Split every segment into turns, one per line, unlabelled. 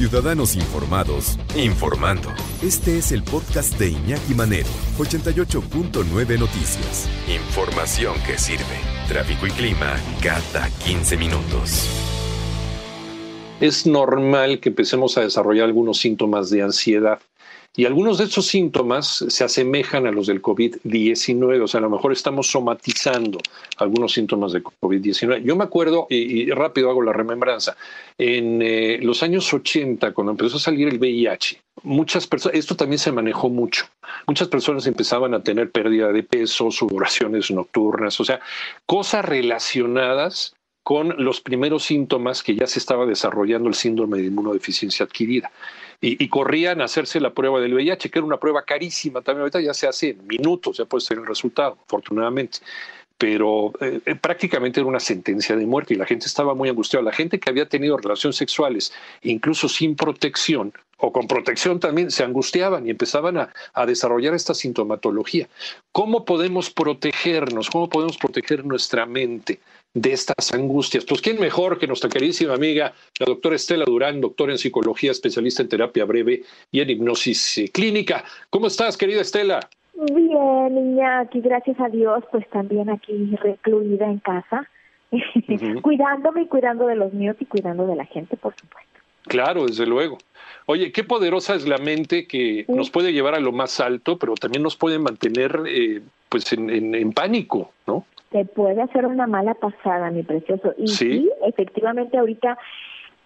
Ciudadanos informados, informando. Este es el podcast de Iñaki Manero, 88.9 Noticias. Información que sirve. Tráfico y clima cada 15 minutos.
Es normal que empecemos a desarrollar algunos síntomas de ansiedad. Y algunos de estos síntomas se asemejan a los del COVID-19, o sea, a lo mejor estamos somatizando algunos síntomas de COVID-19. Yo me acuerdo, y, rápido hago la remembranza, en eh, los años 80, cuando empezó a salir el VIH, muchas personas, esto también se manejó mucho, muchas personas empezaban a tener pérdida de peso, sudoraciones nocturnas, o sea, cosas relacionadas con los primeros síntomas que ya se estaba desarrollando el síndrome de inmunodeficiencia adquirida y, corrían a hacerse la prueba del VIH, que era una prueba carísima también. Ya se hace en minutos, ya puede ser el resultado, afortunadamente. Pero eh, eh, prácticamente era una sentencia de muerte y la gente estaba muy angustiada. La gente que había tenido relaciones sexuales, incluso sin protección, o con protección también se angustiaban y empezaban a, a, desarrollar esta sintomatología. ¿Cómo podemos protegernos? ¿Cómo podemos proteger nuestra mente de estas angustias. Pues quién mejor que nuestra queridísima amiga, la doctora Estela Durán, doctora en psicología, especialista en terapia breve y en hipnosis eh, clínica. ¿Cómo estás, querida Estela?
Bien, niña, aquí gracias a Dios, pues también aquí recluida en casa, cuidándome y cuidando de los míos y cuidando de la gente, por supuesto.
Claro, desde luego. Oye, qué poderosa es la mente que nos puede llevar a lo más alto, pero también nos puede mantener eh, pues en, en pánico, ¿no?
te puede hacer una mala pasada, mi precioso. Y sí, efectivamente ahorita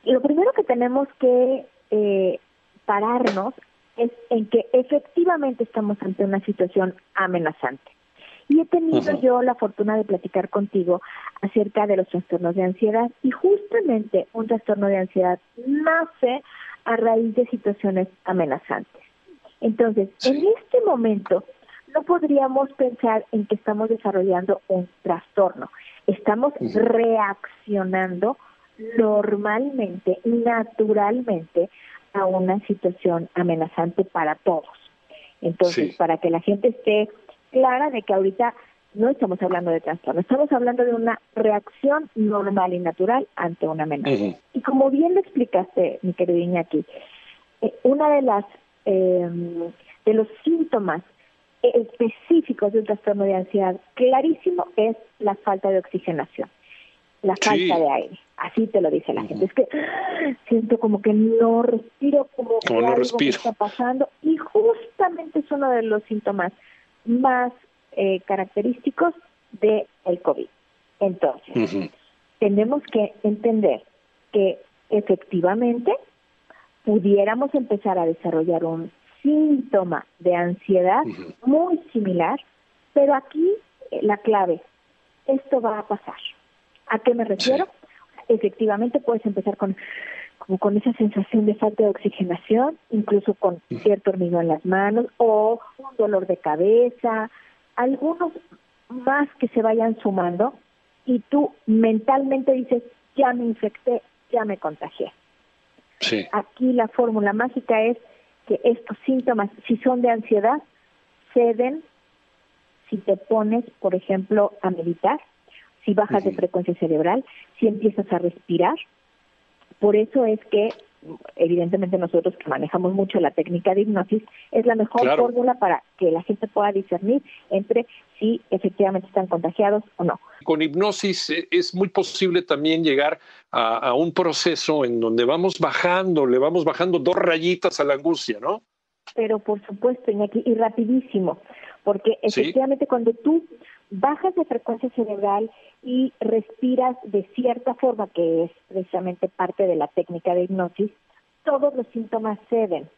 lo primero que tenemos que eh, pararnos es en que efectivamente estamos ante una situación amenazante. Y he tenido yo la fortuna de platicar contigo acerca de los trastornos de ansiedad y justamente un trastorno de ansiedad nace a raíz de situaciones amenazantes. Entonces, en este momento, no podríamos pensar en que estamos desarrollando un trastorno. Estamos reaccionando normalmente, naturalmente, a una situación amenazante para todos. Entonces, para que la gente esté clara de que ahorita no estamos hablando de trastorno, estamos hablando de una reacción normal y natural ante una amenaza. Y como bien lo explicaste, mi querido Iñaki, eh, una de las eh, de los síntomas específicos de un trastorno de ansiedad clarísimo es la falta de oxigenación, la falta de aire. Así te lo dice la gente. Es que siento como que no respiro, como, que algo está pasando. Y justamente es uno de los síntomas más eh, característicos del el COVID. Entonces, tenemos que entender que efectivamente pudiéramos empezar a desarrollar un síntoma de ansiedad muy similar, pero aquí eh, la clave, esto va a pasar. ¿A qué me refiero? Efectivamente puedes empezar con con esa sensación de falta de oxigenación, incluso con cierto hormigón en las manos o un dolor de cabeza, algunos más que se vayan sumando y tú mentalmente dices, ya me infecté, ya me contagié. Aquí la fórmula mágica es que estos síntomas, si son de ansiedad, ceden si te pones, por ejemplo, a meditar, si bajas de frecuencia cerebral, si empiezas a respirar. Por eso es que evidentemente nosotros que manejamos mucho la técnica de hipnosis, es la mejor fórmula para que la gente pueda discernir entre si efectivamente están contagiados o no.
Con hipnosis eh, es muy posible también llegar a, un proceso en donde vamos bajando, le vamos bajando dos rayitas a la angustia, ¿no?
Pero por supuesto, Iñaki, y rapidísimo, porque efectivamente cuando tú bajas de frecuencia cerebral y respiras de cierta forma, que es precisamente parte de la técnica de hipnosis, todos los síntomas ceden.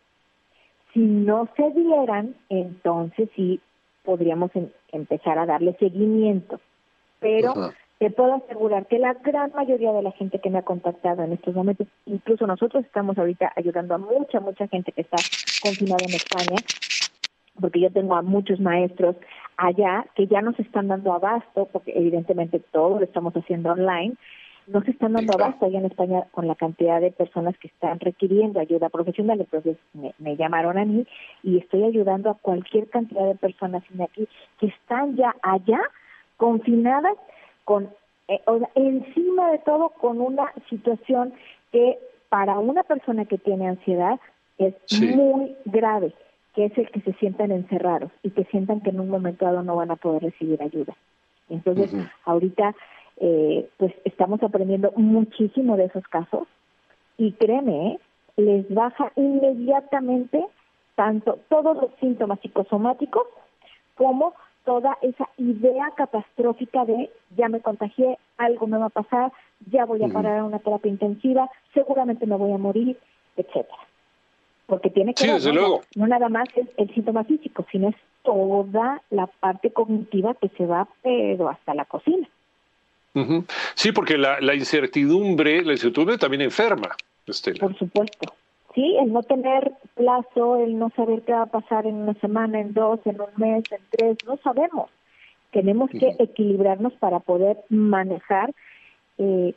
Si no se dieran, entonces sí podríamos empezar a darle seguimiento. Pero te puedo asegurar que la gran mayoría de la gente que me ha contactado en estos momentos, incluso nosotros estamos ahorita ayudando a mucha, mucha gente que está confinada en España, porque yo tengo a muchos maestros allá que ya nos están dando abasto, porque evidentemente todo lo estamos haciendo online, no se están dando abasto allá en España con la cantidad de personas que están requiriendo ayuda profesional. Entonces me, me llamaron a mí y estoy ayudando a cualquier cantidad de personas aquí que están ya allá confinadas con eh, encima de todo con una situación que para una persona que tiene ansiedad es muy grave, que es el que se sientan encerrados y que sientan que en un momento dado no van a poder recibir ayuda. Entonces, ahorita eh, pues estamos aprendiendo muchísimo de esos casos y créeme, ¿eh? les baja inmediatamente tanto todos los síntomas psicosomáticos como toda esa idea catastrófica de ya me contagié, algo me va a pasar, ya voy a parar a una terapia intensiva, seguramente me voy a morir, etcétera. Porque tiene que
sí,
¿no? no nada más es el síntoma físico, sino es toda la parte cognitiva que se va pero hasta la cocina.
Sí, porque la, la, incertidumbre, la incertidumbre también enferma, Estela.
Por supuesto. Sí, el no tener plazo, el no saber qué va a pasar en una semana, en dos, en un mes, en tres, no sabemos. Tenemos que equilibrarnos para poder manejar eh,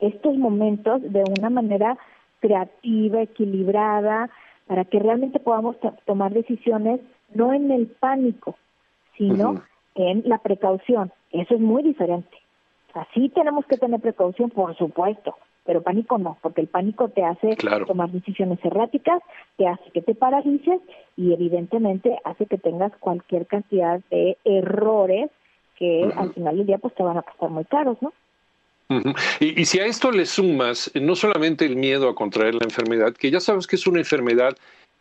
estos momentos de una manera creativa, equilibrada, para que realmente podamos tomar decisiones no en el pánico, sino en la precaución. Eso es muy diferente. Así tenemos que tener precaución, por supuesto, pero pánico no, porque el pánico te hace tomar decisiones erráticas, te hace que te paralices y evidentemente hace que tengas cualquier cantidad de errores que al final del día pues te van a costar muy caros, ¿no?
Y, si a esto le sumas no solamente el miedo a contraer la enfermedad, que ya sabes que es una enfermedad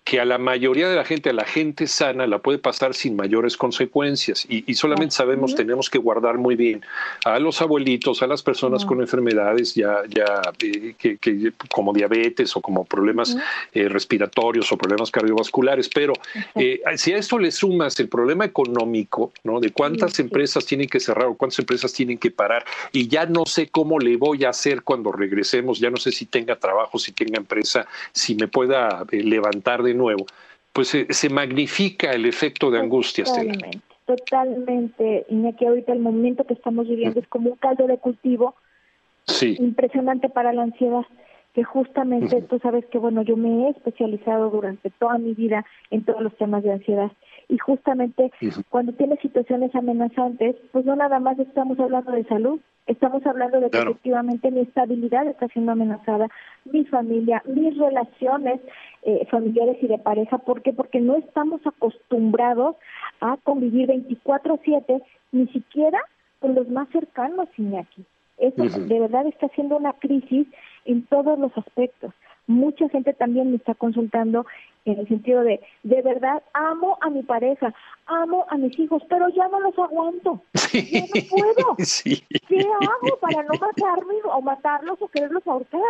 que a la mayoría de la gente, a la gente sana, la puede pasar sin mayores consecuencias. Y, solamente sabemos, tenemos que guardar muy bien a los abuelitos, a las personas con enfermedades ya, ya eh, que, como diabetes o como problemas eh, respiratorios o problemas cardiovasculares. Pero eh, si a esto le sumas el problema económico, ¿no? De cuántas empresas tienen que cerrar o cuántas empresas tienen que parar, y ya no sé cómo le voy a hacer cuando regresemos, ya no sé si tenga trabajo, si tenga empresa, si me pueda levantar de nuevo, pues se, magnifica el efecto de angustia,
Totalmente, totalmente. Iñaki, ahorita el momento que estamos viviendo es como un caldo de cultivo impresionante para la ansiedad que justamente tú sabes que bueno yo me he especializado durante toda mi vida en todos los temas de ansiedad. Y justamente cuando tienes situaciones amenazantes pues no nada más estamos hablando de salud estamos hablando de que efectivamente mi estabilidad está siendo amenazada mi familia mis relaciones eh, familiares y de pareja ¿por qué? porque no estamos acostumbrados a convivir 24/7 ni siquiera con los más cercanos Iñaki eso de verdad está siendo una crisis en todos los aspectos. Mucha gente también me está consultando en el sentido de, de verdad, amo a mi pareja, amo a mis hijos, pero ya no los aguanto. Ya no puedo. ¿Qué hago para no matarme o matarlos o quererlos ahorcar?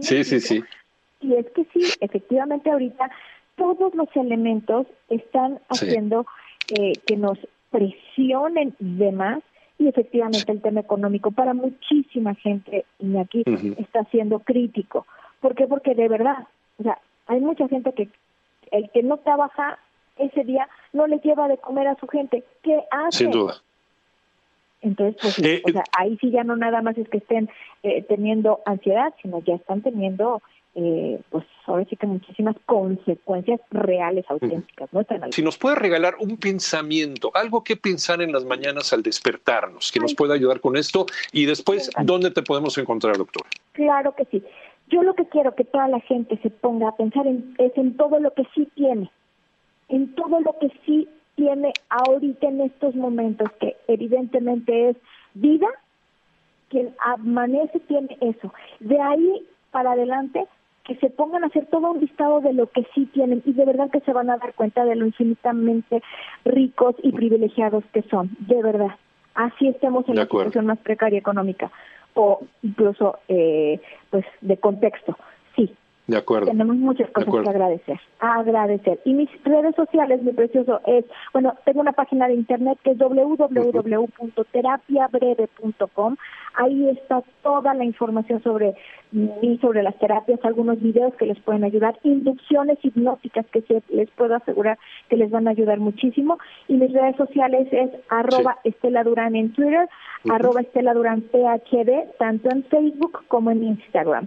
sí, sí, sí.
Y es que sí, efectivamente ahorita todos los elementos están haciendo eh, que nos presionen de más y efectivamente el tema económico para muchísima gente, y aquí está siendo crítico. ¿Por qué? Porque de verdad, o sea, hay mucha gente que el que no trabaja ese día no le lleva de comer a su gente. ¿Qué hace?
Sin duda.
Entonces, pues, eh, o sea, ahí sí ya no nada más es que estén eh, teniendo ansiedad, sino ya están teniendo eh, pues ahora sí que muchísimas consecuencias reales, auténticas. ¿no?
Si nos puede regalar un pensamiento, algo que pensar en las mañanas al despertarnos, que nos pueda ayudar con esto, y después, ¿dónde te podemos encontrar, doctor?
Claro que sí. Yo lo que quiero que toda la gente se ponga a pensar en, es en todo lo que sí tiene, en todo lo que sí tiene ahorita en estos momentos, que evidentemente es vida, quien amanece tiene eso. De ahí para adelante que se pongan a hacer todo un listado de lo que sí tienen y de verdad que se van a dar cuenta de lo infinitamente ricos y privilegiados que son, de verdad. Así estemos en la situación más precaria económica o incluso eh, pues de contexto. Sí,
De acuerdo.
Tenemos muchas cosas que agradecer. Agradecer. Y mis redes sociales, mi precioso, es, bueno, tengo una página de internet que es www.terapiabreve.com. Ahí está toda la información sobre mí, sobre las terapias, algunos videos que les pueden ayudar, inducciones hipnóticas que les puedo asegurar que les van a ayudar muchísimo. Y mis redes sociales es arroba Estela Durán en Twitter, arroba Estela Durán PHD, tanto en Facebook como en Instagram.